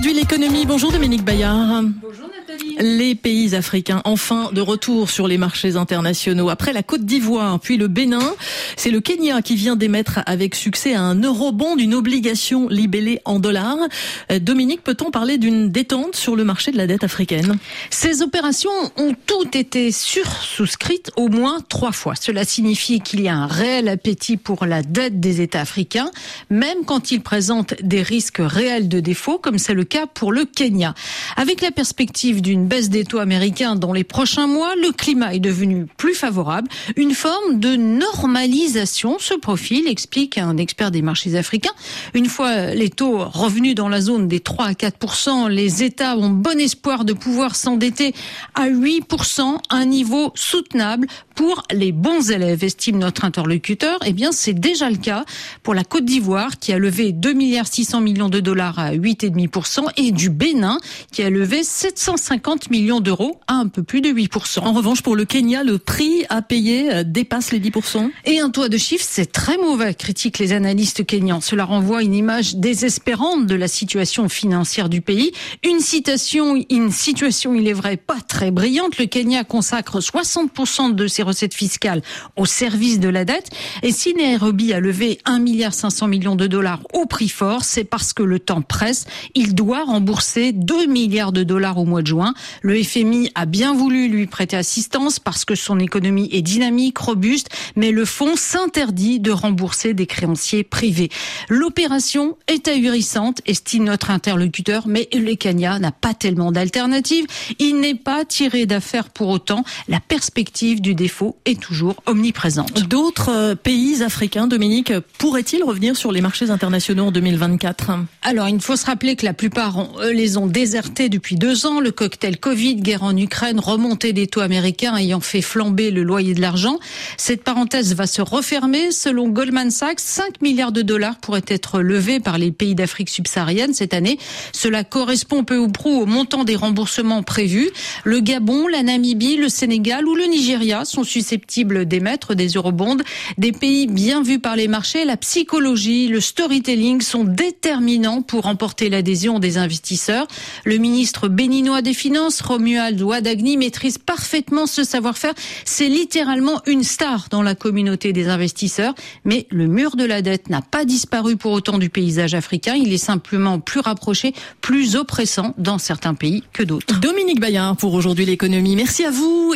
Aujourd'hui, l'économie. Bonjour Dominique Bayard. Bonjour Nathalie. Les pays africains, enfin de retour sur les marchés internationaux. Après la Côte d'Ivoire, puis le Bénin, c'est le Kenya qui vient d'émettre avec succès un eurobond d'une obligation libellée en dollars. Euh, Dominique, peut-on parler d'une détente sur le marché de la dette africaine? Ces opérations ont toutes été sursouscrites au moins trois fois. Cela signifie qu'il y a un réel appétit pour la dette des États africains, même quand ils présentent des risques réels de défaut, comme c'est le cas pour le Kenya. Avec la perspective d'une baisse des taux américains dans les prochains mois, le climat est devenu plus favorable. Une forme de normalisation se profile, explique un expert des marchés africains. Une fois les taux revenus dans la zone des 3 à 4 les États ont bon espoir de pouvoir s'endetter à 8 un niveau soutenable pour les bons élèves, estime notre interlocuteur. Eh bien, c'est déjà le cas pour la Côte d'Ivoire qui a levé 2 milliards 600 millions de dollars à 8,5% et du Bénin qui a levé 750 millions d'euros à un peu plus de 8%. En revanche, pour le Kenya, le prix à payer euh, dépasse les 10%. Et un toit de chiffre, c'est très mauvais, critiquent les analystes kenyans. Cela renvoie une image désespérante de la situation financière du pays. Une citation, une situation, il est vrai, pas très brillante. Le Kenya consacre 60% de ses recettes fiscales au service de la dette. Et si Nairobi a levé 1 milliard 500 millions de dollars au prix fort, c'est parce que le temps presse. Il doit rembourser 2 milliards de dollars au mois de juin. Le FMI a bien voulu lui prêter assistance parce que son économie est dynamique, robuste, mais le fonds s'interdit de rembourser des créanciers privés. L'opération est ahurissante, estime notre interlocuteur, mais le Kenya n'a pas tellement d'alternatives. Il n'est pas tiré d'affaire pour autant. La perspective du défaut est toujours omniprésente. D'autres euh, pays africains, Dominique, pourraient-ils revenir sur les marchés internationaux en 2024 Alors, il faut se rappeler que la les ont désertés depuis deux ans. Le cocktail Covid, guerre en Ukraine, remontée des taux américains ayant fait flamber le loyer de l'argent. Cette parenthèse va se refermer. Selon Goldman Sachs, 5 milliards de dollars pourraient être levés par les pays d'Afrique subsaharienne cette année. Cela correspond peu ou prou au montant des remboursements prévus. Le Gabon, la Namibie, le Sénégal ou le Nigeria sont susceptibles d'émettre des eurobonds. Des pays bien vus par les marchés, la psychologie, le storytelling sont déterminants pour remporter l'adhésion des investisseurs. Le ministre béninois des Finances, Romuald Ouadagni, maîtrise parfaitement ce savoir-faire. C'est littéralement une star dans la communauté des investisseurs. Mais le mur de la dette n'a pas disparu pour autant du paysage africain. Il est simplement plus rapproché, plus oppressant dans certains pays que d'autres. Dominique Bayard pour aujourd'hui l'économie. Merci à vous.